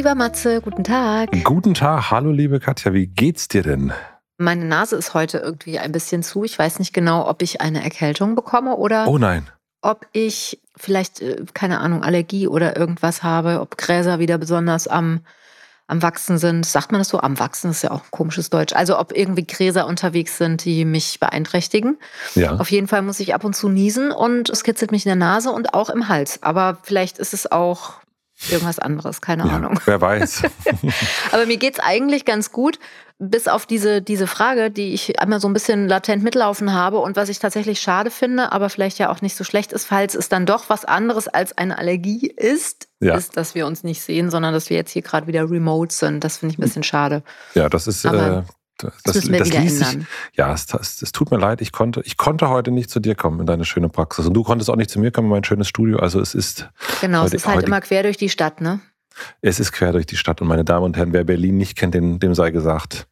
lieber Matze, guten Tag. Guten Tag, hallo liebe Katja, wie geht's dir denn? Meine Nase ist heute irgendwie ein bisschen zu. Ich weiß nicht genau, ob ich eine Erkältung bekomme oder Oh nein. ob ich vielleicht, äh, keine Ahnung, Allergie oder irgendwas habe, ob Gräser wieder besonders am, am Wachsen sind. Sagt man das so? Am Wachsen ist ja auch ein komisches Deutsch. Also ob irgendwie Gräser unterwegs sind, die mich beeinträchtigen. Ja. Auf jeden Fall muss ich ab und zu niesen und es kitzelt mich in der Nase und auch im Hals. Aber vielleicht ist es auch irgendwas anderes, keine ja, Ahnung. wer weiß. Aber mir geht's eigentlich ganz gut, bis auf diese, diese Frage, die ich einmal so ein bisschen latent mitlaufen habe und was ich tatsächlich schade finde, aber vielleicht ja auch nicht so schlecht ist, falls es dann doch was anderes als eine Allergie ist, Ja. ist, dass wir uns nicht sehen, sondern dass wir jetzt hier gerade wieder remote sind. Das finde ich ein bisschen schade. Ja, das ist. Äh, das, Das müssen wir wieder ließ sich-. Ja, es, es, es tut mir leid, ich konnte, ich konnte heute nicht zu dir kommen in deine schöne Praxis. Und du konntest auch nicht zu mir kommen in mein schönes Studio. Also es ist, Genau, Heute- es ist halt heute- immer quer durch die Stadt, ne? es ist quer durch die Stadt. Und meine Damen und Herren, wer Berlin nicht kennt, dem, dem sei gesagt,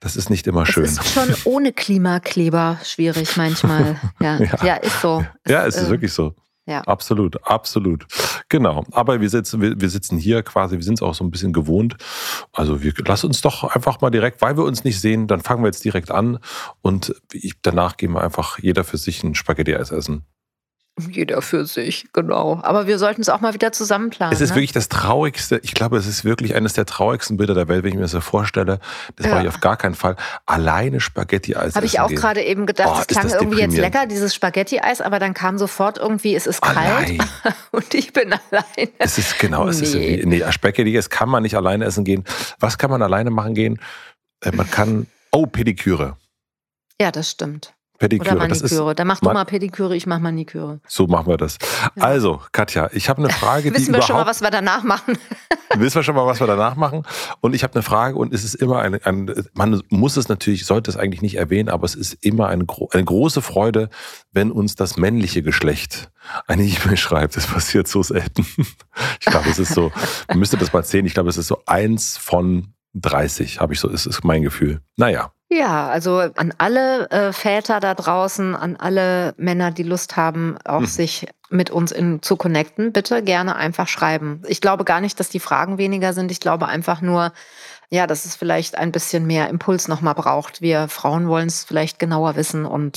das ist nicht immer schön. Es ist schon ohne Klimakleber schwierig manchmal. Ja, ja. Ja. ist so. ja, es ist äh, wirklich so. Ja. Absolut, absolut. Genau. Aber wir sitzen, wir, wir sitzen hier quasi, wir sind es auch so ein bisschen gewohnt. Also wir lass uns doch einfach mal direkt, weil wir uns nicht sehen, dann fangen wir jetzt direkt an und ich, danach gehen wir einfach jeder für sich ein Spaghetti-Eis essen. Jeder für sich, genau. Aber wir sollten es auch mal wieder zusammen planen. Es ist ne? wirklich das traurigste, ich glaube, es ist wirklich eines der traurigsten Bilder der Welt, wenn ich mir das so vorstelle. Das Ja. war ich auf gar keinen Fall. Alleine Spaghetti-Eis Habe ich auch gerade eben gedacht, Oh, es ist klang irgendwie jetzt lecker, dieses Spaghetti-Eis, aber dann kam sofort irgendwie, es ist kalt Allein. und ich bin alleine. Es ist genau, es ist Nee. irgendwie, nee, Spaghetti-Eis kann man nicht alleine essen gehen. Was kann man alleine machen gehen? Äh, Man kann, oh, Pediküre. Ja, das stimmt. Pediküre, Oder Maniküre. Dann mach du mal Pediküre, ich mach Maniküre. so machen wir das. Also, Katja, ich habe eine Frage, Wissen wir schon mal, was wir danach machen? wissen wir schon mal, was wir danach machen. Und ich habe eine Frage und es ist immer eine, ein, man muss es natürlich, sollte es eigentlich nicht erwähnen, aber es ist immer eine, eine große Freude, wenn uns das männliche Geschlecht eine E-Mail schreibt. Das passiert so selten. Ich glaube, es ist so, man müsste das mal zählen, ich glaube, es ist so eins von 30, habe ich so, ist, ist mein Gefühl. Naja. Ja, also an alle äh, Väter da draußen, an alle Männer, die Lust haben, auch Mhm. sich mit uns in, zu connecten, bitte gerne einfach schreiben. Ich glaube gar nicht, dass die Fragen weniger sind. Ich glaube einfach nur, ja, dass es vielleicht ein bisschen mehr Impuls nochmal braucht. Wir Frauen wollen es vielleicht genauer wissen und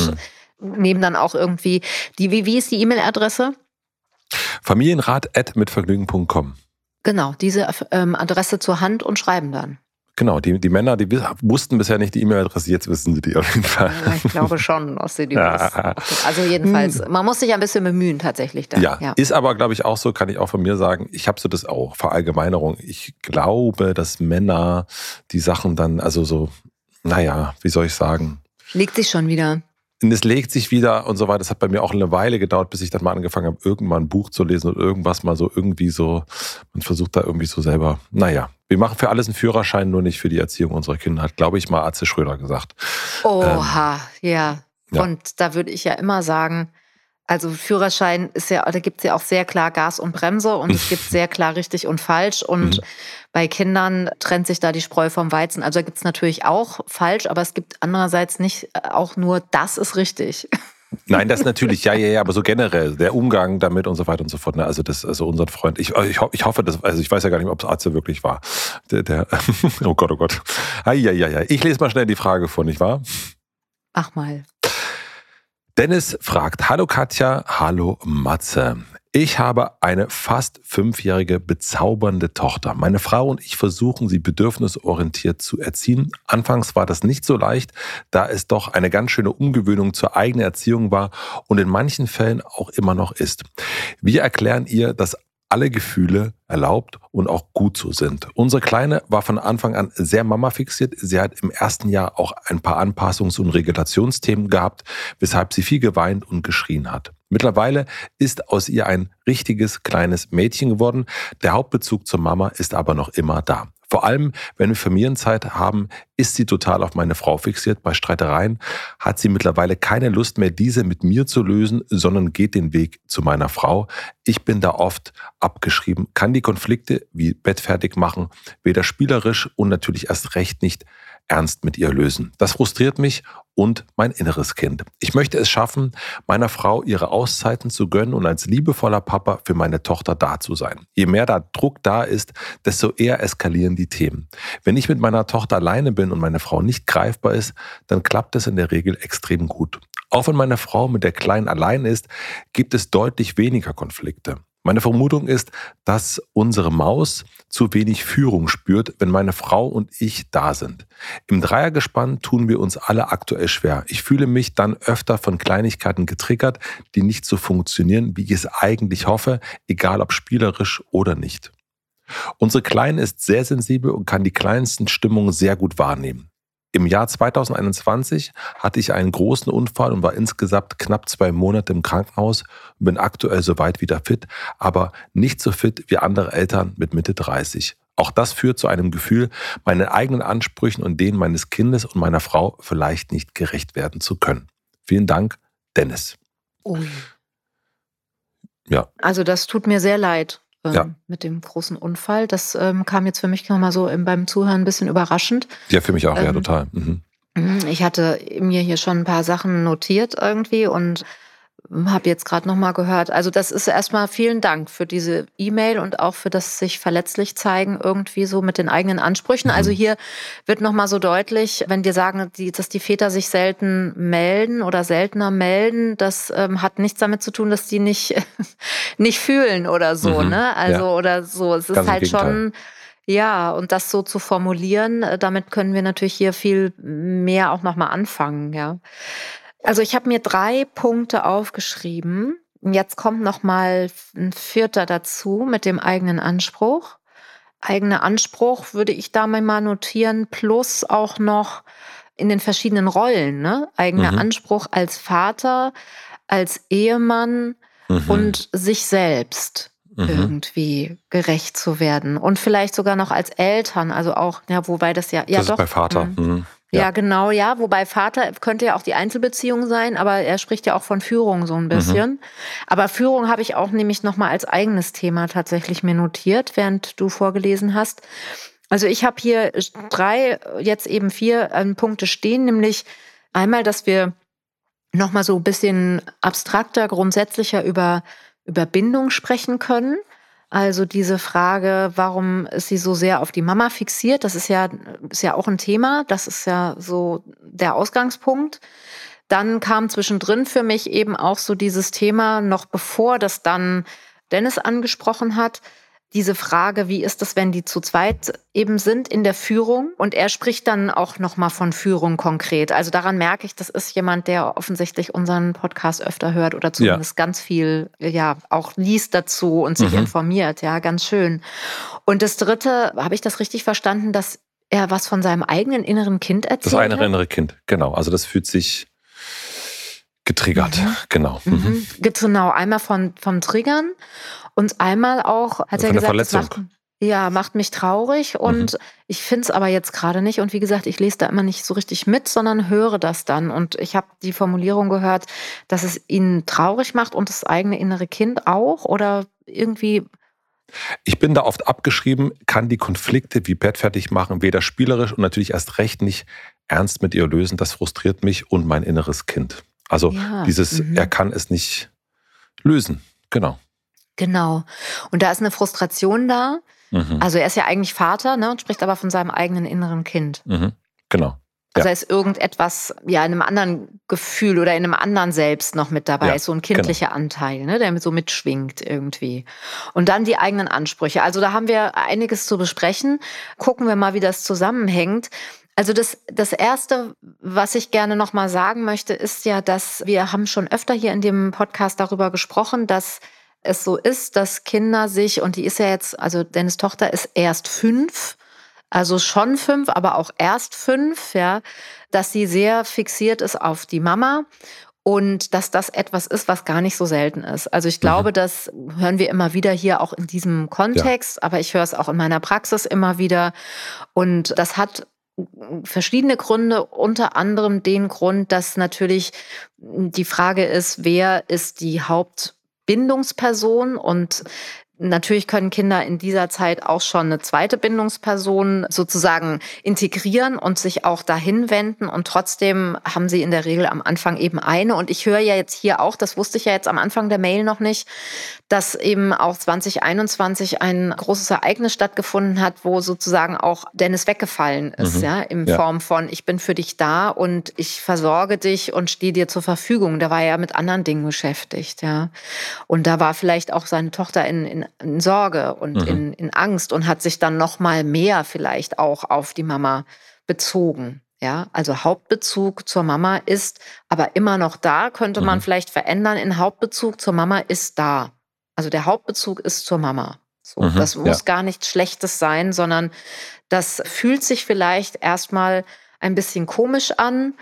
nehmen dann auch irgendwie die, wie, wie ist die E-Mail-Adresse? Familienrat.mitvergnügen.com. Genau, diese ähm, Adresse zur Hand und schreiben dann. Genau, die, die Männer, die wussten bisher nicht die E-Mail-Adresse, jetzt wissen sie die auf jeden Fall. Ja, ich glaube schon, dass sie die. Ja. Also jedenfalls, man muss sich ein bisschen bemühen tatsächlich da. Ja, ist aber, glaube ich, auch so, kann ich auch von mir sagen. Ich habe so das auch, Verallgemeinerung. Ich glaube, dass Männer die Sachen dann, also so, naja, wie soll ich sagen? Legt sich schon wieder. Und es legt sich wieder und so weiter. Das hat bei mir auch eine Weile gedauert, bis ich dann mal angefangen habe, irgendwann ein Buch zu lesen oder irgendwas mal so irgendwie so, man versucht da irgendwie so selber, naja. Wir machen für alles einen Führerschein, nur nicht für die Erziehung unserer Kinder, hat, glaube ich, mal Atze Schröder gesagt. Oha, ja. Ähm, ja. Und da würde ich ja immer sagen, also Führerschein ist ja, da gibt es ja auch sehr klar Gas und Bremse und es gibt sehr klar richtig und falsch. Und Mhm. Bei Kindern trennt sich da die Spreu vom Weizen. Also da gibt es natürlich auch falsch, aber es gibt andererseits nicht äh, auch nur das ist richtig. Nein, das natürlich, ja, ja, ja, aber so generell, der Umgang damit und so weiter und so fort. Ne? Also das, also unser Freund, ich, ich, ho- ich hoffe, dass, also ich weiß ja gar nicht, ob es Atze wirklich war. Der, der oh Gott, oh Gott. Eieiei. Ich lese mal schnell die Frage vor, nicht wahr? Mach mal. Dennis fragt, hallo Katja, hallo Matze. Ich habe eine fast fünfjährige bezaubernde Tochter. Meine Frau und ich versuchen, sie bedürfnisorientiert zu erziehen. Anfangs war das nicht so leicht, da es doch eine ganz schöne Umgewöhnung zur eigenen Erziehung war und in manchen Fällen auch immer noch ist. Wir erklären ihr, dass alle Gefühle erlaubt und auch gut so sind. Unsere Kleine war von Anfang an sehr Mama fixiert. Sie hat im ersten Jahr auch ein paar Anpassungs- und Regulationsthemen gehabt, weshalb sie viel geweint und geschrien hat. Mittlerweile ist aus ihr ein richtiges kleines Mädchen geworden. Der Hauptbezug zur Mama ist aber noch immer da. Vor allem, wenn wir Familienzeit haben, ist sie total auf meine Frau fixiert. Bei Streitereien hat sie mittlerweile keine Lust mehr, diese mit mir zu lösen, sondern geht den Weg zu meiner Frau. Ich bin da oft abgeschrieben, kann die Konflikte wie Bett fertig machen, weder spielerisch und natürlich erst recht nicht ernst mit ihr lösen. Das frustriert mich und mein inneres Kind. Ich möchte es schaffen, meiner Frau ihre Auszeiten zu gönnen und als liebevoller Papa für meine Tochter da zu sein. Je mehr da Druck da ist, desto eher eskalieren die Themen. Wenn ich mit meiner Tochter alleine bin und meine Frau nicht greifbar ist, dann klappt es in der Regel extrem gut. Auch wenn meine Frau mit der Kleinen allein ist, gibt es deutlich weniger Konflikte. Meine Vermutung ist, dass unsere Maus zu wenig Führung spürt, wenn meine Frau und ich da sind. Im Dreiergespann tun wir uns alle aktuell schwer. Ich fühle mich dann öfter von Kleinigkeiten getriggert, die nicht so funktionieren, wie ich es eigentlich hoffe, egal ob spielerisch oder nicht. Unsere Kleine ist sehr sensibel und kann die kleinsten Stimmungen sehr gut wahrnehmen. Im Jahr 2021 hatte ich einen großen Unfall und war insgesamt knapp zwei Monate im Krankenhaus und bin aktuell soweit wieder fit, aber nicht so fit wie andere Eltern mit Mitte 30. Auch das führt zu einem Gefühl, meinen eigenen Ansprüchen und denen meines Kindes und meiner Frau vielleicht nicht gerecht werden zu können. Vielen Dank, Dennis. Ui. Ja. Also das tut mir sehr leid ähm, ja. mit dem großen Unfall. Das ähm, kam jetzt für mich nochmal so im, beim Zuhören ein bisschen überraschend. Ja, für mich auch, ähm, ja, total. Mhm. mhm. Ich hatte mir hier schon ein paar Sachen notiert irgendwie und habe jetzt gerade noch mal gehört. Also das ist erstmal vielen Dank für diese E-Mail und auch für das sich verletzlich zeigen irgendwie so mit den eigenen Ansprüchen. Also mhm. hier wird noch mal so deutlich, wenn wir sagen, dass die Väter sich selten melden oder seltener melden, das ähm, hat nichts damit zu tun, dass die nicht nicht fühlen oder so, mhm. ne? Also ja. oder so. Es ist Ganz halt schon ja, und das so zu formulieren, äh, damit können wir natürlich hier viel mehr auch noch mal anfangen, ja. Also ich habe mir drei Punkte aufgeschrieben. Jetzt kommt noch mal ein vierter dazu mit dem eigenen Anspruch. Eigener Anspruch würde ich da mal notieren, plus auch noch in den verschiedenen Rollen. Ne? Eigener mhm. Anspruch als Vater, als Ehemann mhm. und sich selbst mhm. irgendwie gerecht zu werden. Und vielleicht sogar noch als Eltern, also auch, ja, wobei das ja, ja das doch. Ist bei Vater. Ja. ja. genau, ja. Wobei Vater könnte ja auch die Einzelbeziehung sein, aber er spricht ja auch von Führung so ein mhm. bisschen. Mhm. Aber Führung habe ich auch nämlich nochmal als eigenes Thema tatsächlich mir notiert, während du vorgelesen hast. Also ich habe hier drei, jetzt eben vier äh, Punkte stehen, nämlich einmal, dass wir nochmal so ein bisschen abstrakter, grundsätzlicher über, über Bindung sprechen können. Also diese Frage, warum ist sie so sehr auf die Mama fixiert, das ist ja, ist ja auch ein Thema. Das ist ja so der Ausgangspunkt. Dann kam zwischendrin für mich eben auch so dieses Thema, noch bevor das dann Dennis angesprochen hat, diese Frage, wie ist es, wenn die zu zweit eben sind in der Führung? Und er spricht dann auch nochmal von Führung konkret. Also daran merke ich, das ist jemand, der offensichtlich unseren Podcast öfter hört oder zumindest ja. ganz viel, ja, auch liest dazu und sich mhm. informiert. Ja, ganz schön. Und das dritte, habe ich das richtig verstanden, dass er was von seinem eigenen inneren Kind erzählt? Das eine innere Kind, genau. Also das fühlt sich getriggert, mhm. genau. Mhm. mhm. Genau, einmal von, vom Triggern und einmal auch hat er gesagt, das macht, ja, macht mich traurig und mhm. ich finde es aber jetzt gerade nicht. Und wie gesagt, ich lese da immer nicht so richtig mit, sondern höre das dann. Und ich habe die Formulierung gehört, dass es ihn traurig macht und das eigene innere Kind auch oder irgendwie. Ich bin da oft abgeschrieben, kann die Konflikte wie Bett fertig machen, weder spielerisch und natürlich erst recht nicht ernst mit ihr lösen. Das frustriert mich und mein inneres Kind. Also ja. dieses, mhm. er kann es nicht lösen. Genau. Genau. Und da ist eine Frustration da. Mhm. Also er ist ja eigentlich Vater ne, und spricht aber von seinem eigenen inneren Kind. Mhm. Genau. Also ja. ist irgendetwas, ja, in einem anderen Gefühl oder in einem anderen Selbst noch mit dabei, ja, ist so ein kindlicher genau. Anteil, ne, der so mitschwingt irgendwie. Und dann die eigenen Ansprüche. Also da haben wir einiges zu besprechen. Gucken wir mal, wie das zusammenhängt. Also das, das Erste, was ich gerne nochmal sagen möchte, ist ja, dass wir haben schon öfter hier in dem Podcast darüber gesprochen, dass es so ist, dass Kinder sich, und die ist ja jetzt, also Dennis Tochter ist erst fünf, also schon fünf, aber auch erst fünf, ja, dass sie sehr fixiert ist auf die Mama und dass das etwas ist, was gar nicht so selten ist. Also ich glaube, mhm. das hören wir immer wieder hier auch in diesem Kontext, ja. aber ich höre es auch in meiner Praxis immer wieder. Und das hat verschiedene Gründe, unter anderem den Grund, dass natürlich die Frage ist, wer ist die Hauptbindungsperson und Natürlich können Kinder in dieser Zeit auch schon eine zweite Bindungsperson sozusagen integrieren und sich auch dahin wenden. Und trotzdem haben sie in der Regel am Anfang eben eine. Und ich höre ja jetzt hier auch, das wusste ich ja jetzt am Anfang der Mail noch nicht, dass eben auch 2021 ein großes Ereignis stattgefunden hat, wo sozusagen auch Dennis weggefallen ist, mhm. ja, in ja. Form von ich bin für dich da und ich versorge dich und stehe dir zur Verfügung. Da war er ja mit anderen Dingen beschäftigt, ja. Und da war vielleicht auch seine Tochter in, in in Sorge und mhm. in, in Angst und hat sich dann noch mal mehr vielleicht auch auf die Mama bezogen. Ja, also Hauptbezug zur Mama ist aber immer noch da, könnte man mhm. vielleicht verändern in Hauptbezug zur Mama ist da. Also der Hauptbezug ist zur Mama. So, mhm, das muss ja. gar nichts Schlechtes sein, sondern das fühlt sich vielleicht erstmal ein bisschen komisch an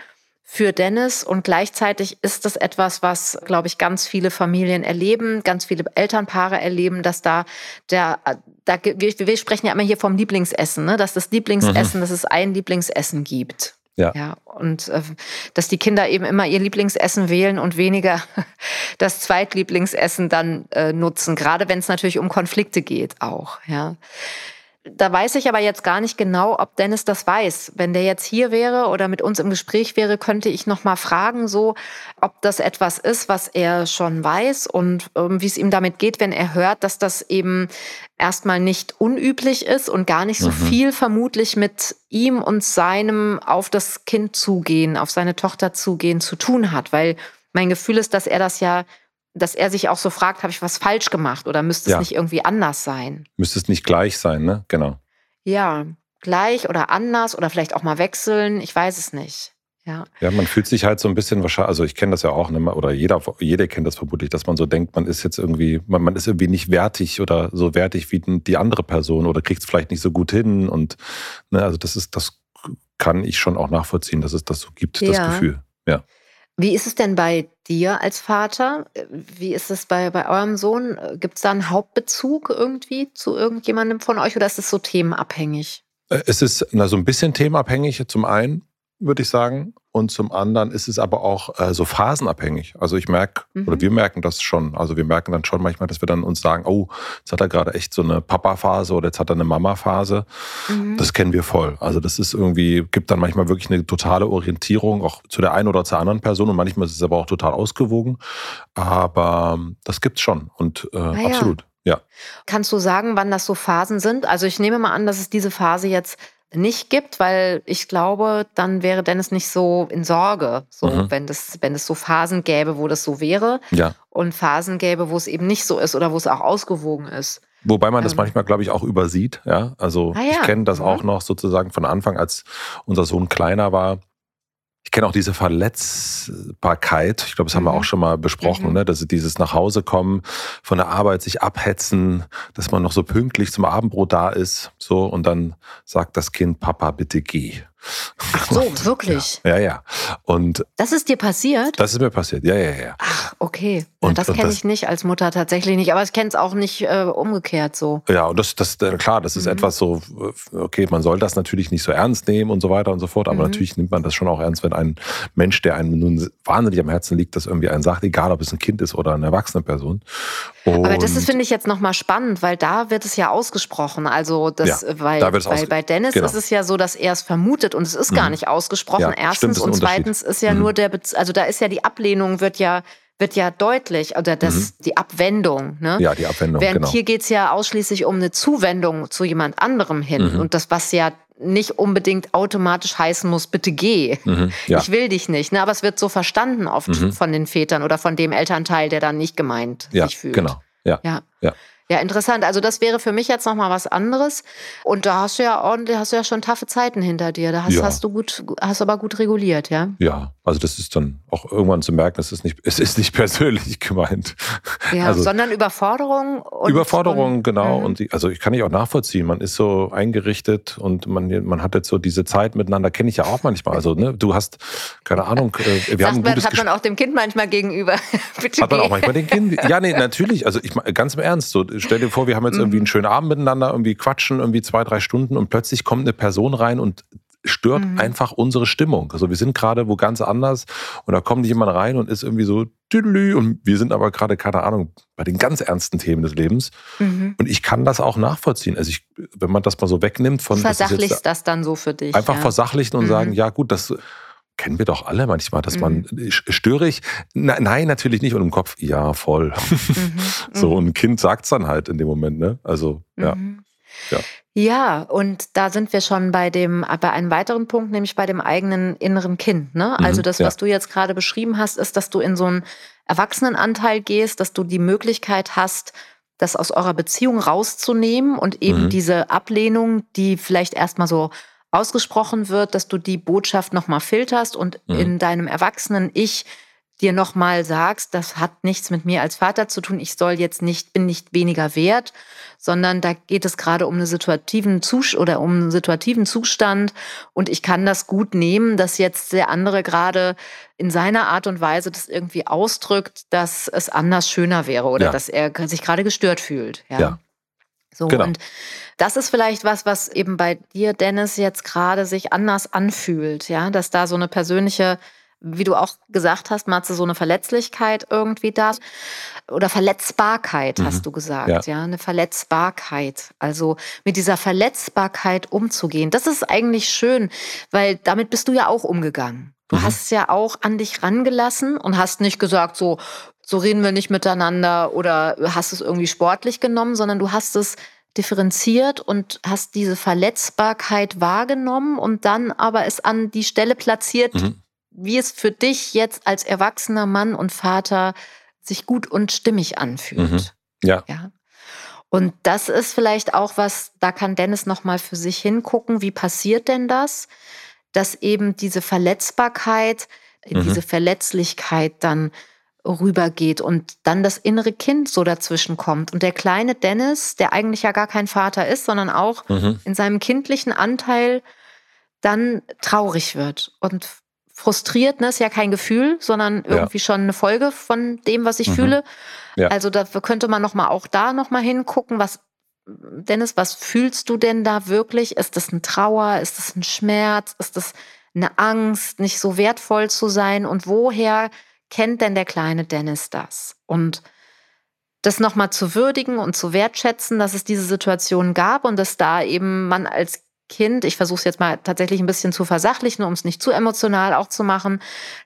für Dennis und gleichzeitig ist das etwas, was, glaube ich, ganz viele Familien erleben, ganz viele Elternpaare erleben, dass da der, da, wir, wir sprechen ja immer hier vom Lieblingsessen, ne? dass das Lieblingsessen, mhm. dass es ein Lieblingsessen gibt. Ja. ja. Und äh, dass die Kinder eben immer ihr Lieblingsessen wählen und weniger das Zweitlieblingsessen dann äh, nutzen, gerade wenn es natürlich um Konflikte geht auch. Ja. Da weiß ich aber jetzt gar nicht genau, ob Dennis das weiß. Wenn der jetzt hier wäre oder mit uns im Gespräch wäre, könnte ich noch mal fragen, so, ob das etwas ist, was er schon weiß und ähm, wie es ihm damit geht, wenn er hört, dass das eben erstmal nicht unüblich ist und gar nicht so mhm. viel vermutlich mit ihm und seinem auf das Kind zugehen, auf seine Tochter zugehen zu tun hat, weil mein Gefühl ist, dass er das ja dass er sich auch so fragt, habe ich was falsch gemacht oder müsste es ja. nicht irgendwie anders sein? Müsste es nicht gleich sein, ne? Genau. Ja, gleich oder anders oder vielleicht auch mal wechseln, ich weiß es nicht. Ja. ja, man fühlt sich halt so ein bisschen wahrscheinlich, also ich kenne das ja auch, ne, oder jeder, jeder kennt das vermutlich, dass man so denkt, man ist jetzt irgendwie, man, man ist irgendwie nicht wertig oder so wertig wie die andere Person oder kriegt es vielleicht nicht so gut hin und ne, also das ist, das kann ich schon auch nachvollziehen, dass es das so gibt, ja. das Gefühl. Ja. Wie ist es denn bei dir als Vater? Wie ist es bei, bei eurem Sohn? Gibt es da einen Hauptbezug irgendwie zu irgendjemandem von euch oder ist es so themenabhängig? Äh, es ist so ein bisschen themenabhängig zum einen, würde ich sagen. Und zum anderen ist es aber auch äh, so phasenabhängig. Also ich merke, mhm. oder wir merken das schon. Also wir merken dann schon manchmal, dass wir dann uns sagen, oh, jetzt hat er gerade echt so eine Papa-Phase oder jetzt hat er eine Mama-Phase. Mhm. Das kennen wir voll. Also das ist irgendwie, gibt dann manchmal wirklich eine totale Orientierung, auch zu der einen oder zur anderen Person. Und manchmal ist es aber auch total ausgewogen. Aber das gibt's schon. Und äh, ah, ja. absolut. Ja. Kannst du sagen, wann das so Phasen sind? Also ich nehme mal an, dass es diese Phase jetzt nicht gibt, weil ich glaube, dann wäre Dennis nicht so in Sorge, so mhm. wenn das, wenn es so Phasen gäbe, wo das so wäre ja. und Phasen gäbe, wo es eben nicht so ist oder wo es auch ausgewogen ist. Wobei man das ähm. manchmal, glaube ich, auch übersieht. Ja, also ah, ja. ich kenne das mhm. auch noch sozusagen von Anfang, als unser Sohn kleiner war ich kenne auch diese Verletzbarkeit. Ich glaube, das haben wir auch mhm. schon mal besprochen, mhm. ne? dass dieses nach Hause kommen, von der Arbeit sich abhetzen, dass man noch so pünktlich zum Abendbrot da ist, so und dann sagt das Kind, Papa, bitte geh. Ach so, wirklich? Ja, ja, ja. Und das ist dir passiert? Das ist mir passiert, ja, ja, ja. Ach, okay. Und, das kenne ich nicht als Mutter tatsächlich nicht, aber ich kenne es auch nicht äh, umgekehrt so. Ja, und das, das äh, klar, das ist mhm. etwas so, äh, okay, man soll das natürlich nicht so ernst nehmen und so weiter und so fort, aber mhm. natürlich nimmt man das schon auch ernst, wenn ein Mensch, der einem nun wahnsinnig am Herzen liegt, das irgendwie einen sagt, egal ob es ein Kind ist oder eine erwachsene Person. Und aber das finde ich, jetzt nochmal spannend, weil da wird es ja ausgesprochen. Also, das, ja, weil, da weil bei Dennis genau. ist es ja so, dass er es vermutet und es ist mhm. gar nicht ausgesprochen. Ja, Erstens stimmt, und zweitens ist ja mhm. nur der, Bez also da ist ja die Ablehnung wird ja wird ja deutlich, oder das, mhm. die Abwendung. Ne? Ja, die Abwendung. Während genau. hier geht es ja ausschließlich um eine Zuwendung zu jemand anderem hin. Mhm. Und das, was ja nicht unbedingt automatisch heißen muss, bitte geh. Mhm, ja. Ich will dich nicht. Ne? Aber es wird so verstanden oft mhm. von den Vätern oder von dem Elternteil, der dann nicht gemeint ja, sich fühlt. Genau. Ja. ja. ja. Ja, interessant. Also das wäre für mich jetzt nochmal was anderes. Und da hast du ja ordentlich, hast du ja schon taffe Zeiten hinter dir. Da hast, ja. hast du gut, hast aber gut reguliert, ja? Ja, also das ist dann auch irgendwann zu merken, es ist nicht, es ist nicht persönlich gemeint. Ja, also, sondern Überforderung. Und, Überforderung, und, genau. Mhm. Und die, also ich kann ich auch nachvollziehen. Man ist so eingerichtet und man, man hat jetzt so diese Zeit miteinander, kenne ich ja auch manchmal. Also ne, du hast, keine Ahnung, äh, wir Sagt haben man, hat man auch dem Kind manchmal gegenüber. Bitte hat man auch manchmal den Kind. Ja, nee, natürlich. Also ich ganz im Ernst. So, stell dir vor, wir haben jetzt irgendwie einen mhm. schönen Abend miteinander, irgendwie quatschen, irgendwie zwei, drei Stunden und plötzlich kommt eine Person rein und stört mhm. einfach unsere Stimmung. Also wir sind gerade wo ganz anders und da kommt jemand rein und ist irgendwie so tüdelü und wir sind aber gerade, keine Ahnung, bei den ganz ernsten Themen des Lebens. Mhm. Und ich kann das auch nachvollziehen. Also ich, wenn man das mal so wegnimmt von... Versachlichst das, das, dann so für dich. Einfach ja. versachlichen und mhm. sagen, ja gut, das kennen wir doch alle manchmal, dass man mhm. störig, na, nein, natürlich nicht und im Kopf, ja, voll. Mhm. so, und ein Kind sagt es dann halt in dem Moment, ne? Also, ja. Mhm. ja. Ja, und da sind wir schon bei dem, bei einem weiteren Punkt, nämlich bei dem eigenen inneren Kind. Ne? Mhm, also das, ja. was du jetzt gerade beschrieben hast, ist, dass du in so einen Erwachsenenanteil gehst, dass du die Möglichkeit hast, das aus eurer Beziehung rauszunehmen und eben mhm. diese Ablehnung, die vielleicht erstmal so ausgesprochen wird, dass du die Botschaft nochmal filterst und mhm. in deinem erwachsenen Ich dir nochmal sagst, das hat nichts mit mir als Vater zu tun, ich soll jetzt nicht, bin nicht weniger wert, sondern da geht es gerade um einen situativen Zustand oder um einen situativen Zustand und ich kann das gut nehmen, dass jetzt der andere gerade in seiner Art und Weise das irgendwie ausdrückt, dass es anders schöner wäre oder ja. dass er sich gerade gestört fühlt. Ja. ja. So, genau. und das ist vielleicht was, was eben bei dir, Dennis, jetzt gerade sich anders anfühlt, ja, dass da so eine persönliche, wie du auch gesagt hast, Matze, so eine Verletzlichkeit irgendwie da oder Verletzbarkeit, mhm. hast du gesagt, ja. ja, eine Verletzbarkeit. Also mit dieser Verletzbarkeit umzugehen, das ist eigentlich schön, weil damit bist du ja auch umgegangen. Du mhm. hast es ja auch an dich rangelassen und hast nicht gesagt, so, so reden wir nicht miteinander oder hast es irgendwie sportlich genommen, sondern du hast es differenziert und hast diese Verletzbarkeit wahrgenommen und dann aber es an die Stelle platziert, mhm. wie es für dich jetzt als erwachsener Mann und Vater sich gut und stimmig anfühlt. Mhm. Ja. ja. Und das ist vielleicht auch was, da kann Dennis noch mal für sich hingucken, wie passiert denn das, dass eben diese Verletzbarkeit, mhm. diese Verletzlichkeit dann rübergeht und dann das innere Kind so dazwischen kommt. Und der kleine Dennis, der eigentlich ja gar kein Vater ist, sondern auch mhm. in seinem kindlichen Anteil dann traurig wird und frustriert, ne, ist ja kein Gefühl, sondern irgendwie ja. schon eine Folge von dem, was ich mhm. fühle. Ja. Also da könnte man noch mal auch da noch mal hingucken, was Dennis, was fühlst du denn da wirklich? Ist das ein Trauer? Ist das ein Schmerz? Ist das eine Angst, nicht so wertvoll zu sein? Und woher kennt denn der kleine Dennis das? Und das nochmal zu würdigen und zu wertschätzen, dass es diese Situation gab und dass da eben man als Kind, ich versuche es jetzt mal tatsächlich ein bisschen zu versachlichen, um es nicht zu emotional auch zu machen,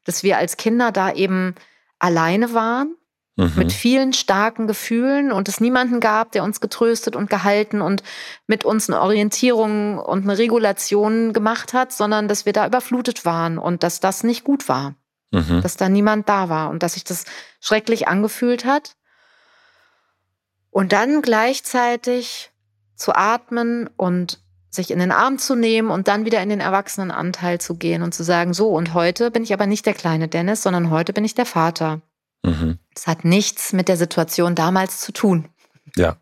dass wir als Kinder da eben alleine waren mhm. mit vielen starken Gefühlen und es niemanden gab, der uns getröstet und gehalten und mit uns eine Orientierung und eine Regulation gemacht hat, sondern dass wir da überflutet waren und dass das nicht gut war mhm. dass da niemand da war und dass sich das schrecklich angefühlt hat. Und dann gleichzeitig zu atmen und sich in den Arm zu nehmen und dann wieder in den Erwachsenenanteil zu gehen und zu sagen, so, und heute bin ich aber nicht der kleine Dennis, sondern heute bin ich der Vater. Mhm. Das hat nichts mit der Situation damals zu tun. Ja.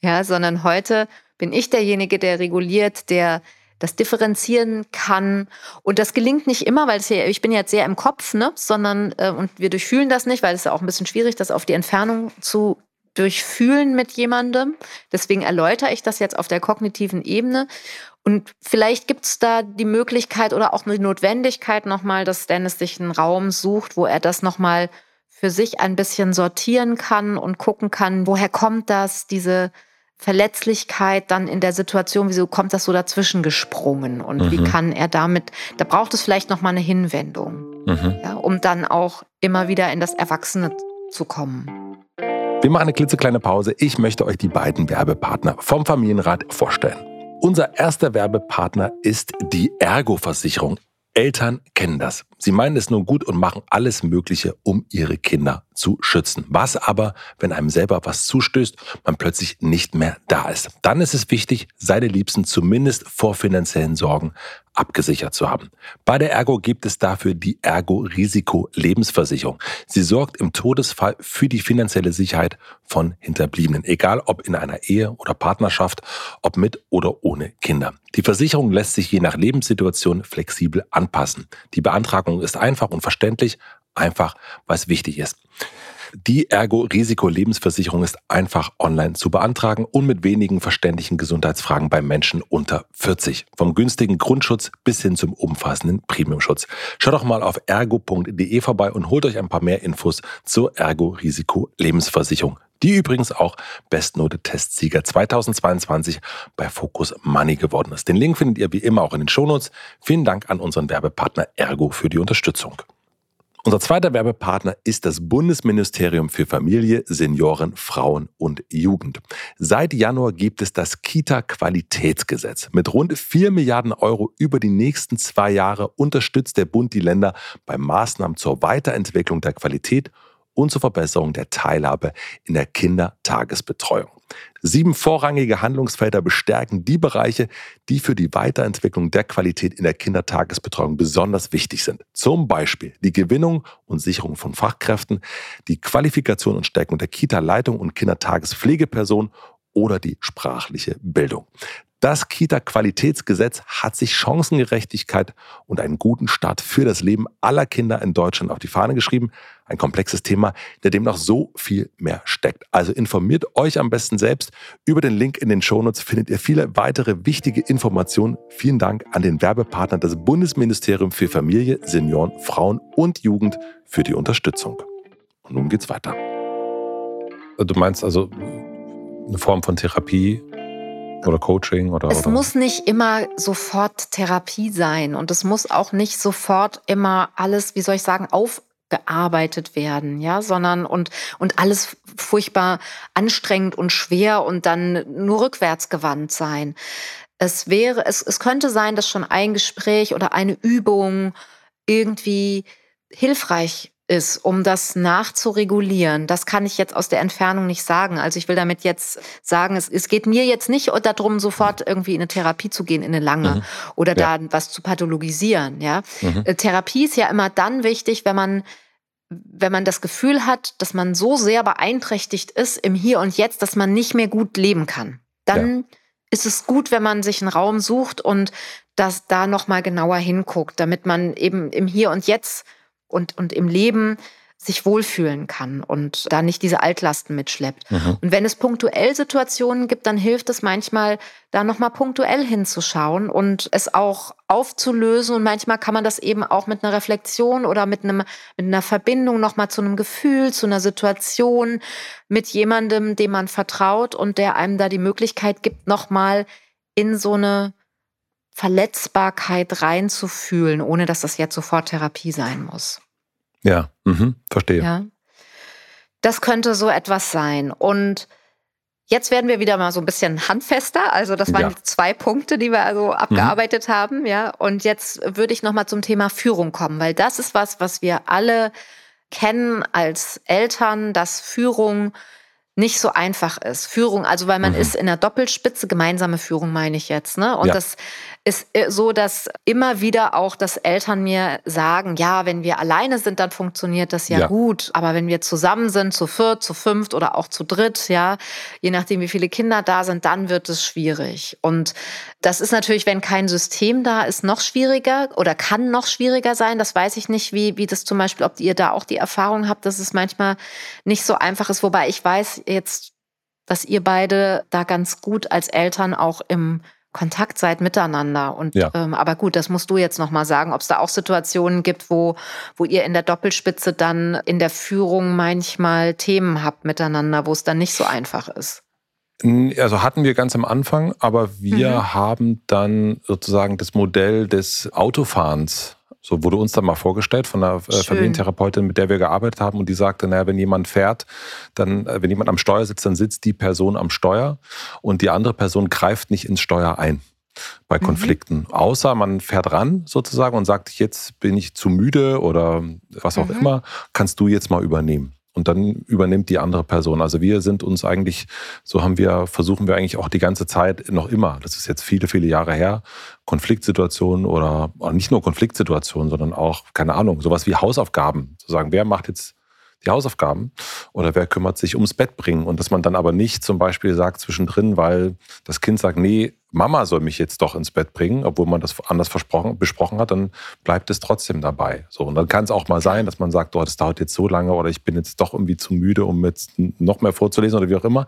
Ja, sondern heute bin ich derjenige, der reguliert, der das differenzieren kann. Und das gelingt nicht immer, weil hier, ich bin jetzt sehr im Kopf, ne, sondern, äh, und wir durchfühlen das nicht, weil es ja auch ein bisschen schwierig, das auf die Entfernung zu durchfühlen mit jemandem. Deswegen erläutere ich das jetzt auf der kognitiven Ebene. Und vielleicht gibt es da die Möglichkeit oder auch die Notwendigkeit nochmal, dass Dennis sich einen Raum sucht, wo er das nochmal für sich ein bisschen sortieren kann und gucken kann, woher kommt das, diese Verletzlichkeit dann in der Situation, wieso kommt das so dazwischen gesprungen und mhm. wie kann er damit, da braucht es vielleicht noch mal eine Hinwendung, mhm. ja, um dann auch immer wieder in das Erwachsene zu kommen. Wir machen eine klitzekleine Pause. Ich möchte euch die beiden Werbepartner vom Familienrat vorstellen. Unser erster Werbepartner ist die Ergo-Versicherung. Eltern kennen das. Sie meinen es nur gut und machen alles Mögliche, um ihre Kinder zu schützen. Was aber, wenn einem selber was zustößt, man plötzlich nicht mehr da ist? Dann ist es wichtig, seine Liebsten zumindest vor finanziellen Sorgen abgesichert zu haben. Bei der Ergo gibt es dafür die Ergo Risiko Lebensversicherung. Sie sorgt im Todesfall für die finanzielle Sicherheit von Hinterbliebenen, egal ob in einer Ehe oder Partnerschaft, ob mit oder ohne Kinder. Die Versicherung lässt sich je nach Lebenssituation flexibel anpassen. Die Beantragung ist einfach und verständlich, einfach, was wichtig ist. Die Ergo-Risiko-Lebensversicherung ist einfach online zu beantragen und mit wenigen verständlichen Gesundheitsfragen bei Menschen unter 40. Vom günstigen Grundschutz bis hin zum umfassenden Premiumschutz. Schaut doch mal auf ergo.de vorbei und holt euch ein paar mehr Infos zur Ergo-Risiko-Lebensversicherung die übrigens auch Bestnote-Testsieger 2022 bei Focus Money geworden ist. Den Link findet ihr wie immer auch in den Shownotes. Vielen Dank an unseren Werbepartner Ergo für die Unterstützung. Unser zweiter Werbepartner ist das Bundesministerium für Familie, Senioren, Frauen und Jugend. Seit Januar gibt es das Kita-Qualitätsgesetz. Mit rund 4 Milliarden Euro über die nächsten zwei Jahre unterstützt der Bund die Länder bei Maßnahmen zur Weiterentwicklung der Qualität und zur Verbesserung der Teilhabe in der Kindertagesbetreuung. Sieben vorrangige Handlungsfelder bestärken die Bereiche, die für die Weiterentwicklung der Qualität in der Kindertagesbetreuung besonders wichtig sind. Zum Beispiel die Gewinnung und Sicherung von Fachkräften, die Qualifikation und Stärkung der Kita-Leitung und Kindertagespflegeperson oder die sprachliche Bildung. Das Kita-Qualitätsgesetz hat sich Chancengerechtigkeit und einen guten Start für das Leben aller Kinder in Deutschland auf die Fahne geschrieben. Ein komplexes Thema, in dem noch so viel mehr steckt. Also informiert euch am besten selbst. Über den Link in den Shownotes findet ihr viele weitere wichtige Informationen. Vielen Dank an den Werbepartner des Bundesministerium für Familie, Senioren, Frauen und Jugend für die Unterstützung. Und nun geht's weiter. Du meinst also eine Form von Therapie, oder Coaching oder. Es oder? muss nicht immer sofort Therapie sein und es muss auch nicht sofort immer alles, wie soll ich sagen, aufgearbeitet werden, ja, sondern und, und alles furchtbar anstrengend und schwer und dann nur rückwärts gewandt sein. Es wäre, es, es könnte sein, dass schon ein Gespräch oder eine Übung irgendwie hilfreich ist, um das nachzuregulieren. Das kann ich jetzt aus der Entfernung nicht sagen. Also ich will damit jetzt sagen, es, es geht mir jetzt nicht darum, sofort irgendwie in eine Therapie zu gehen, in eine lange mhm. oder ja. da was zu pathologisieren. Ja, mhm. Äh, Therapie ist ja immer dann wichtig, wenn man wenn man das Gefühl hat, dass man so sehr beeinträchtigt ist im Hier und Jetzt, dass man nicht mehr gut leben kann. Dann ja. ist es gut, wenn man sich einen Raum sucht und das da noch mal genauer hinguckt, damit man eben im Hier und Jetzt und, und im Leben sich wohlfühlen kann und da nicht diese Altlasten mitschleppt. Mhm. Und wenn es punktuell Situationen gibt, dann hilft es manchmal, da nochmal punktuell hinzuschauen und es auch aufzulösen. Und manchmal kann man das eben auch mit einer Reflexion oder mit, einem, mit einer Verbindung nochmal zu einem Gefühl, zu einer Situation mit jemandem, dem man vertraut und der einem da die Möglichkeit gibt, nochmal in so eine Verletzbarkeit reinzufühlen, ohne dass das jetzt sofort Therapie sein muss. Ja, mhm, verstehe. Ja. Das könnte so etwas sein. Und jetzt werden wir wieder mal so ein bisschen handfester. Also das waren ja. zwei Punkte, die wir also abgearbeitet mhm. haben. Ja. Und jetzt würde ich nochmal zum Thema Führung kommen, weil das ist was, was wir alle kennen als Eltern, dass Führung nicht so einfach ist. Führung, also weil man mhm. ist in der Doppelspitze, gemeinsame Führung meine ich jetzt, ne? Und ja. das ist äh, so, dass immer wieder auch, dass Eltern mir sagen, ja, wenn wir alleine sind, dann funktioniert das ja, ja, gut. Aber wenn wir zusammen sind, zu viert, zu fünft oder auch zu dritt, ja, je nachdem, wie viele Kinder da sind, dann wird es schwierig. Und das ist natürlich, wenn kein System da ist, noch schwieriger oder kann noch schwieriger sein. Das weiß ich nicht, wie, wie das zum Beispiel, ob ihr da auch die Erfahrung habt, dass es manchmal nicht so einfach ist. Wobei ich weiß jetzt, dass ihr beide da ganz gut als Eltern auch im Kontakt seid miteinander. Und ja. ähm, aber gut, das musst du jetzt noch mal sagen, ob es da auch Situationen gibt, wo wo ihr in der Doppelspitze dann in der Führung manchmal Themen habt miteinander, wo es dann nicht so einfach ist. Also hatten wir ganz am Anfang, aber wir mhm. haben dann sozusagen das Modell des Autofahrens so wurde uns dann mal vorgestellt von einer äh, Familientherapeutin, mit der wir gearbeitet haben. Und die sagte, naja, wenn jemand fährt, dann, äh, wenn jemand am Steuer sitzt, dann sitzt die Person am Steuer und die andere Person greift nicht ins Steuer ein bei mhm. Konflikten. Mhm. Außer man fährt ran sozusagen und sagt, jetzt bin ich zu müde oder was auch mhm. immer, kannst du jetzt mal übernehmen. Und dann übernimmt die andere Person. Also wir sind uns eigentlich, so haben wir, versuchen wir eigentlich auch die ganze Zeit noch immer, das ist jetzt viele, viele Jahre her, Konfliktsituationen oder, oder nicht nur Konfliktsituationen, sondern auch, keine Ahnung, sowas wie Hausaufgaben. Zu sagen, wer macht jetzt die Hausaufgaben oder wer kümmert sich ums Bett bringen und dass man dann aber nicht zum Beispiel sagt zwischendrin, weil das Kind sagt, nee, Mama soll mich jetzt doch ins Bett bringen, obwohl man das anders versprochen, besprochen hat, dann bleibt es trotzdem dabei. So, und dann kann es auch mal sein, dass man sagt, oh, das dauert jetzt so lange oder ich bin jetzt doch irgendwie zu müde, um jetzt noch mehr vorzulesen oder wie auch immer.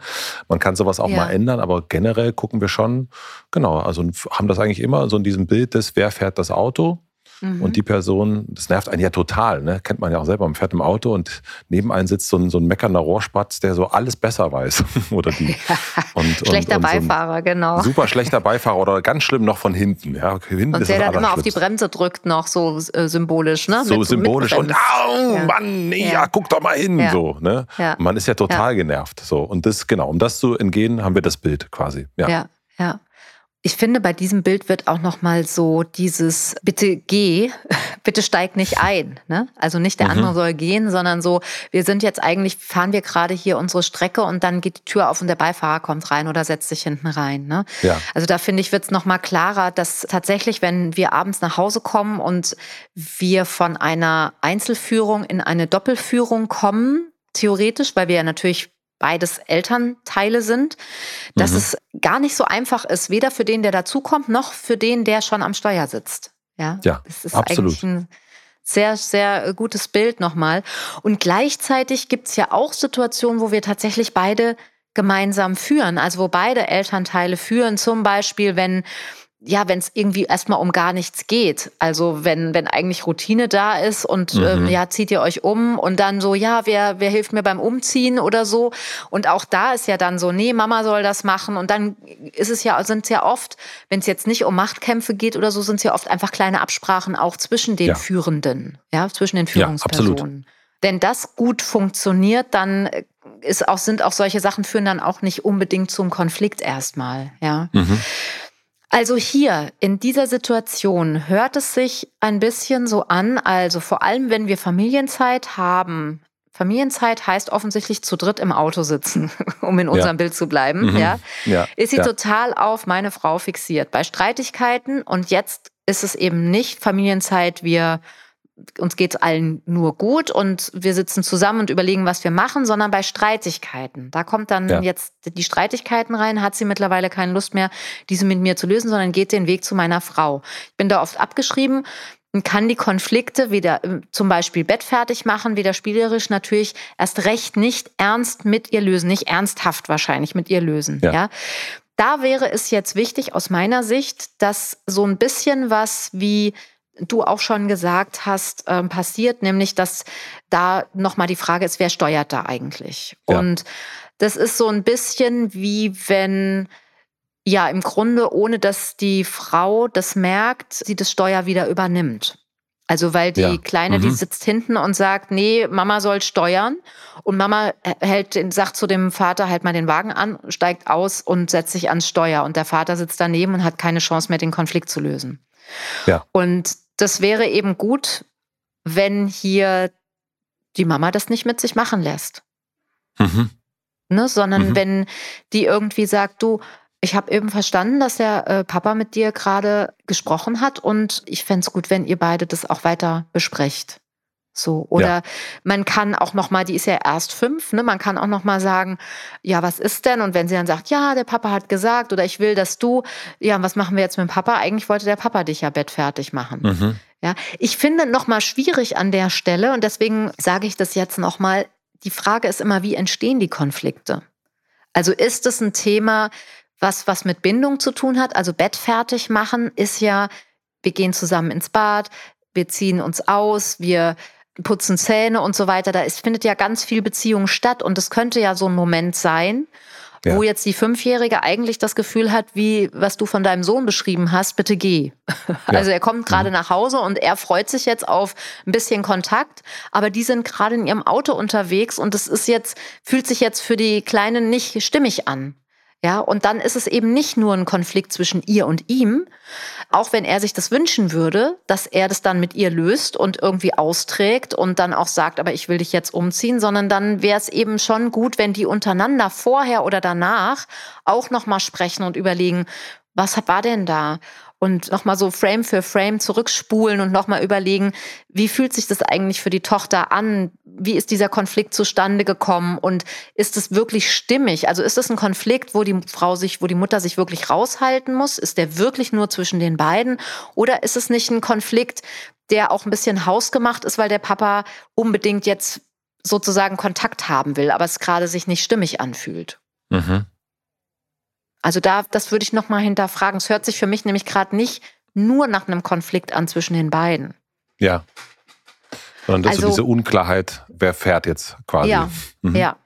Man kann sowas auch ja. mal ändern, aber generell gucken wir schon, genau, also haben das eigentlich immer so in diesem Bild des, wer fährt das Auto Mhm. Und die Person, das nervt einen ja total, ne? kennt man ja auch selber, man fährt im Auto und neben einem sitzt so ein, so ein meckernder Rohrspatz, der so alles besser weiß. oder die. Und, schlechter und, und Beifahrer, so genau. Super schlechter Beifahrer oder ganz schlimm noch von hinten. Ja, hinten und der dann immer auf die Bremse drückt, noch so äh, symbolisch. Ne? So mit, symbolisch mit und au, ja. Mann, nee, ja. ja. guck doch mal hin. So, ne? Man ist ja total genervt. So. Und das, genau, um das zu entgehen, haben wir das Bild quasi. Ja, ja. Ich finde, bei diesem Bild wird auch noch mal so dieses bitte geh, bitte steig nicht ein. Ne? Also nicht der mhm. andere soll gehen, sondern so, wir sind jetzt eigentlich, fahren wir gerade hier unsere Strecke und dann geht die Tür auf und der Beifahrer kommt rein oder setzt sich hinten rein. Ne? Ja. Also da finde ich, wird es noch mal klarer, dass tatsächlich, wenn wir abends nach Hause kommen und wir von einer Einzelführung in eine Doppelführung kommen, theoretisch, weil wir ja natürlich beides Elternteile sind, dass mhm. es gar nicht so einfach ist, weder für den, der dazukommt, noch für den, der schon am Steuer sitzt. Ja, ja das ist absolut. eigentlich ein sehr, sehr gutes Bild nochmal. Und gleichzeitig gibt es ja auch Situationen, wo wir tatsächlich beide gemeinsam führen, also wo beide Elternteile führen, zum Beispiel, wenn ja, wenn es irgendwie erstmal um gar nichts geht. Also wenn, wenn eigentlich Routine da ist und mhm. ähm, ja, zieht ihr euch um und dann so, ja, wer, wer hilft mir beim Umziehen oder so. Und auch da ist ja dann so, nee, Mama soll das machen. Und dann ist es ja, sind es ja oft, wenn es jetzt nicht um Machtkämpfe geht oder so, sind es ja oft einfach kleine Absprachen auch zwischen den ja. Führenden, ja, zwischen den Führungspersonen. Ja, Wenn das gut funktioniert, dann ist auch, sind auch solche Sachen führen dann auch nicht unbedingt zum Konflikt erstmal, ja. Mhm. Also hier in dieser Situation hört es sich ein bisschen so an, also vor allem wenn wir Familienzeit haben. Familienzeit heißt offensichtlich zu dritt im Auto sitzen, um in unserem ja. Bild zu bleiben. Mhm. Ja? ja? ist sie ja. total auf meine Frau fixiert. Bei Streitigkeiten und jetzt ist es eben nicht Familienzeit, wir uns geht's allen nur gut und wir sitzen zusammen und überlegen, was wir machen, sondern bei Streitigkeiten. Da kommt dann ja. jetzt die Streitigkeiten rein, hat sie mittlerweile keine Lust mehr, diese mit mir zu lösen, sondern geht den Weg zu meiner Frau. Ich bin da oft abgeschrieben und kann die Konflikte wieder äh, zum Beispiel Bett fertig machen, wieder spielerisch natürlich erst recht nicht ernst mit ihr lösen, nicht ernsthaft wahrscheinlich mit ihr lösen. Ja. ja? Da wäre es jetzt wichtig aus meiner Sicht, dass so ein bisschen was wie du auch schon gesagt hast, ähm, passiert, nämlich dass da nochmal die Frage ist, wer steuert da eigentlich? Ja. Und das ist so ein bisschen wie wenn, ja, im Grunde, ohne dass die Frau das merkt, sie das Steuer wieder übernimmt. Also weil die ja. Kleine, mhm. die sitzt hinten und sagt, nee, Mama soll steuern. Und Mama hält, sagt zu dem Vater, halt mal den Wagen an, steigt aus und setzt sich ans Steuer. Und der Vater sitzt daneben und hat keine Chance mehr, den Konflikt zu lösen. Ja. Und das wäre eben gut, wenn hier die Mama das nicht mit sich machen lässt. Mhm. Ne, sondern mhm. wenn die irgendwie sagt, du, ich habe eben verstanden, dass der äh, Papa mit dir gerade gesprochen hat und ich fände es gut, wenn ihr beide das auch weiter besprecht. So oder ja. man kann auch noch mal, die ist ja erst fünf, ne? Man kann auch noch mal sagen, ja, was ist denn? Und wenn sie dann sagt, ja, der Papa hat gesagt oder ich will, dass du, ja, was machen wir jetzt mit dem Papa? Eigentlich wollte der Papa dich ja bettfertig machen. Mhm. Ja, ich finde noch mal schwierig an der Stelle und deswegen sage ich das jetzt noch mal. Die Frage ist immer, wie entstehen die Konflikte? Also ist es ein Thema, was was mit Bindung zu tun hat? Also bettfertig machen ist ja, wir gehen zusammen ins Bad, wir ziehen uns aus, wir putzen Zähne und so weiter. Da ist, findet ja ganz viel Beziehung statt und es könnte ja so ein Moment sein, ja. wo jetzt die Fünfjährige eigentlich das Gefühl hat, wie was du von deinem Sohn beschrieben hast, bitte geh. Ja. Also er kommt gerade mhm. nach Hause und er freut sich jetzt auf ein bisschen Kontakt, aber die sind gerade in ihrem Auto unterwegs und es ist jetzt, fühlt sich jetzt für die Kleinen nicht stimmig an. Ja, und dann ist es eben nicht nur ein Konflikt zwischen ihr und ihm, auch wenn er sich das wünschen würde, dass er das dann mit ihr löst und irgendwie austrägt und dann auch sagt, aber ich will dich jetzt umziehen, sondern dann wäre es eben schon gut, wenn die untereinander vorher oder danach auch noch mal sprechen und überlegen, was war denn da? Und nochmal so Frame für Frame zurückspulen und nochmal überlegen, wie fühlt sich das eigentlich für die Tochter an? Wie ist dieser Konflikt zustande gekommen? Und ist es wirklich stimmig? Also ist es ein Konflikt, wo die Frau sich, wo die Mutter sich wirklich raushalten muss? Ist der wirklich nur zwischen den beiden? Oder ist es nicht ein Konflikt, der auch ein bisschen hausgemacht ist, weil der Papa unbedingt jetzt sozusagen Kontakt haben will, aber es gerade sich nicht stimmig anfühlt? Mhm. Also da, das würde ich nochmal hinterfragen. Es hört sich für mich nämlich gerade nicht nur nach einem Konflikt an zwischen den beiden. Ja. Sondern dass also, so diese Unklarheit, wer fährt jetzt quasi. Ja, mhm. ja.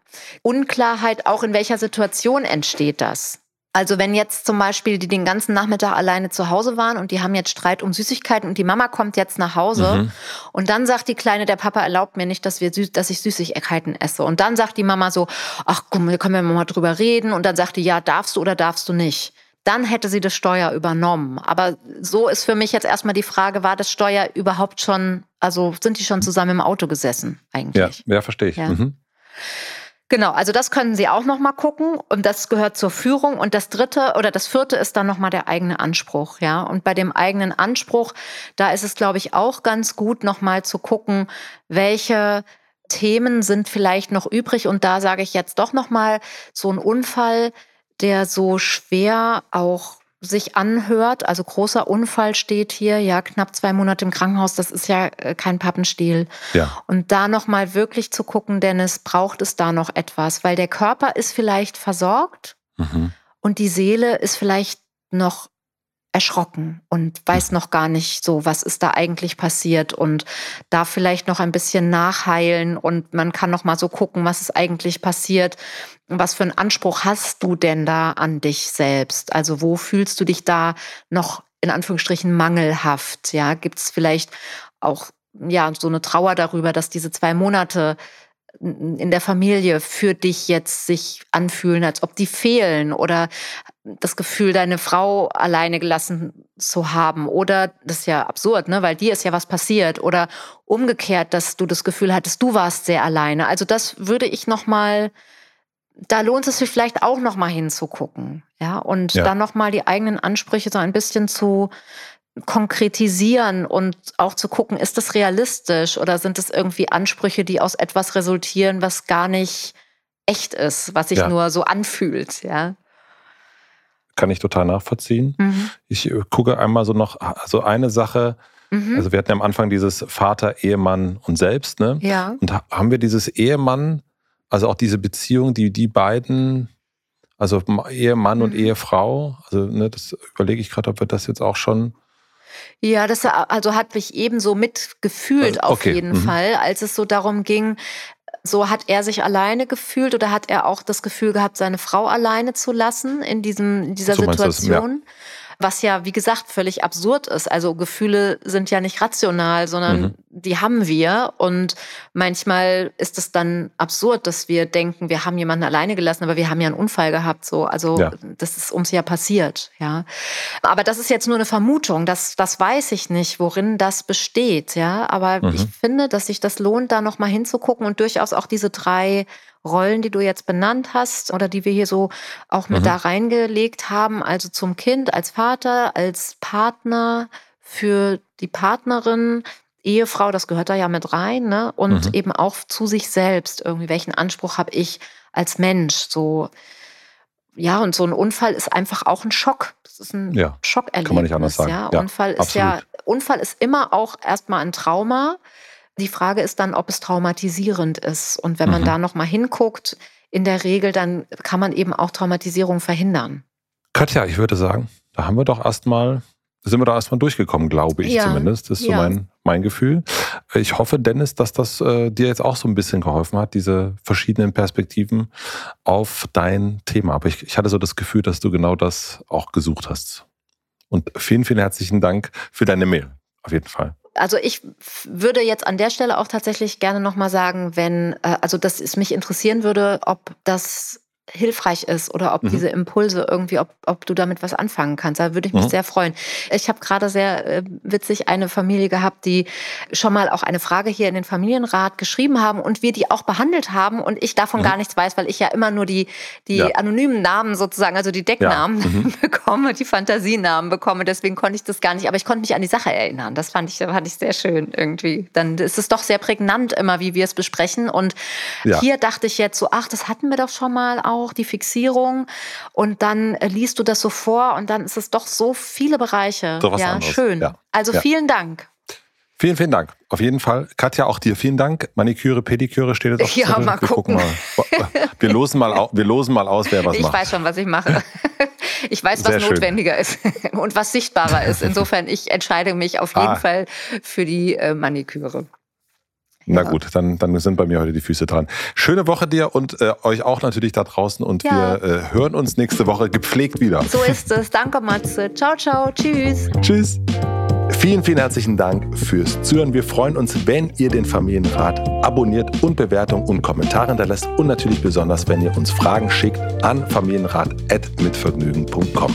Unklarheit auch in welcher Situation entsteht das? Also wenn jetzt zum Beispiel die den ganzen Nachmittag alleine zu Hause waren und die haben jetzt Streit um Süßigkeiten und die Mama kommt jetzt nach Hause mhm. und dann sagt die Kleine, der Papa erlaubt mir nicht, dass wir dass ich Süßigkeiten esse. Und dann sagt die Mama so, ach komm, wir können ja mal drüber reden. Und dann sagt die, ja, darfst du oder darfst du nicht. Dann hätte sie das Steuer übernommen. Aber so ist für mich jetzt erstmal die Frage, war das Steuer überhaupt schon, also sind die schon zusammen im Auto gesessen eigentlich? Ja, ja verstehe ich. Ja. Mhm. Genau, also das können Sie auch noch mal gucken und das gehört zur Führung und das dritte oder das vierte ist dann noch mal der eigene Anspruch, ja? Und bei dem eigenen Anspruch, da ist es glaube ich auch ganz gut noch mal zu gucken, welche Themen sind vielleicht noch übrig und da sage ich jetzt doch noch mal so ein Unfall, der so schwer auch sich anhört. Also großer Unfall steht hier, ja, knapp zwei Monate im Krankenhaus, das ist ja äh, kein Pappenstiel. Ja. Und da nochmal wirklich zu gucken, Dennis, braucht es da noch etwas? Weil der Körper ist vielleicht versorgt mhm. und die Seele ist vielleicht noch erschrocken und weiß noch gar nicht so, was ist da eigentlich passiert und darf vielleicht noch ein bisschen nachheilen und man kann noch mal so gucken, was ist eigentlich passiert. Was für einen Anspruch hast du denn da an dich selbst? Also wo fühlst du dich da noch in Anführungsstrichen mangelhaft? Ja, gibt es vielleicht auch ja so eine Trauer darüber, dass diese zwei Monate in der Familie für dich jetzt sich anfühlen, als ob die fehlen oder das Gefühl, deine Frau alleine gelassen zu haben oder das ist ja absurd, ne, weil dir ist ja was passiert oder umgekehrt, dass du das Gefühl hattest, du warst sehr alleine. Also das würde ich noch mal da lohnt es sich vielleicht auch noch mal hinzugucken, ja, und ja. dann noch mal die eigenen Ansprüche so ein bisschen zu konkretisieren und auch zu gucken, ist das realistisch oder sind es irgendwie Ansprüche, die aus etwas resultieren, was gar nicht echt ist, was sich ja. nur so anfühlt, ja. Kann ich total nachvollziehen. Mhm. Ich äh, gucke einmal so noch, also eine Sache, mhm. also wir hatten ja am Anfang dieses Vater, Ehemann und selbst, ne? Ja. Und haben wir dieses Ehemann, also auch diese Beziehung, die die beiden, also Ehemann mhm. und Ehefrau, also ne, das überlege ich gerade, ob wir das jetzt auch schon ja, das also hat mich ebenso mitgefühlt also, okay. auf jeden mhm. Fall, als es so darum ging, so hat er sich alleine gefühlt oder hat er auch das Gefühl gehabt, seine Frau alleine zu lassen in diesem in dieser so Situation? Was ja, wie gesagt, völlig absurd ist. Also Gefühle sind ja nicht rational, sondern mhm. Die haben wir. Und manchmal ist es dann absurd, dass wir denken, wir haben jemanden alleine gelassen, aber wir haben ja einen Unfall gehabt. So, also ja. das ist uns ja passiert, ja. Aber das ist jetzt nur eine Vermutung. Das, das weiß ich nicht, worin das besteht, ja. Aber mhm. ich finde, dass sich das lohnt, da nochmal hinzugucken und durchaus auch diese drei Rollen, die du jetzt benannt hast oder die wir hier so auch mit mhm. da reingelegt haben, also zum Kind, als Vater, als Partner, für die Partnerin, Ehefrau, das gehört da ja mit rein, ne? Und mhm. eben auch zu sich selbst irgendwie, welchen Anspruch habe ich als Mensch? So, ja, und so ein Unfall ist einfach auch ein Schock. Das ist ein ja, Schockerlebnis. Kann man nicht anders sagen. Ja, ja Unfall ist ja, Unfall ist immer auch erstmal ein Trauma. Die Frage ist dann, ob es traumatisierend ist. Und wenn man mhm. da nochmal hinguckt, in der Regel, dann kann man eben auch Traumatisierung verhindern. Katja, ich würde sagen, da haben wir doch erstmal, sind wir da erstmal durchgekommen, glaube ich ja. zumindest. Das ist ja. so mein, mein Gefühl. Ich hoffe, Dennis, dass das äh, dir jetzt auch so ein bisschen geholfen hat, diese verschiedenen Perspektiven auf dein Thema. Aber ich, ich hatte so das Gefühl, dass du genau das auch gesucht hast. Und vielen, vielen herzlichen Dank für deine Mail. Auf jeden Fall also ich würde jetzt an der Stelle auch tatsächlich gerne nochmal sagen, wenn, äh, also dass es mich interessieren würde, ob das hilfreich ist oder ob mhm. diese Impulse irgendwie, ob, ob du damit was anfangen kannst. Da würde ich mich mhm. sehr freuen. Ich habe gerade sehr äh, witzig eine Familie gehabt, die schon mal auch eine Frage hier in den Familienrat geschrieben haben und wir die auch behandelt haben und ich davon mhm. gar nichts weiß, weil ich ja immer nur die, die ja. anonymen Namen sozusagen, also die Decknamen ja. Mhm. bekomme, die Fantasienamen bekomme. Deswegen konnte ich das gar nicht, aber ich konnte mich an die Sache erinnern. Das fand ich, fand ich sehr schön irgendwie. Dann ist es doch sehr prägnant immer, wie wir es besprechen. Und ja. hier dachte ich jetzt so, ach, das hatten wir doch schon mal auch auch, die Fixierung. Und dann äh, liest du das so vor und dann ist es doch so viele Bereiche. So was ja, anderes. schön. Ja. Also ja. vielen Dank. Vielen, vielen Dank. Auf jeden Fall. Katja, auch dir vielen Dank. Maniküre, Pediküre steht jetzt auf Ja, Zettel. mal wir gucken. Mal. Wir losen mal, wir losen mal aus, wer was ich macht. Ich weiß schon, was ich mache. Ich weiß, was Sehr notwendiger schön. ist und was sichtbarer ist. Insofern, ich entscheide mich auf jeden ah. Fall für die äh, Maniküre. Na gut, dann, dann sind bei mir heute die Füße dran. Schöne Woche dir und äh, euch auch natürlich da draußen und ja. wir äh, hören uns nächste Woche gepflegt wieder. So ist es. Danke, Matze. Ciao, ciao. Tschüss. Tschüss. Vielen, vielen herzlichen Dank fürs Zuhören. Wir freuen uns, wenn ihr den Familienrat abonniert und Bewertungen und Kommentare hinterlässt und natürlich besonders, wenn ihr uns Fragen schickt an familienrat.mitvergnügen.com.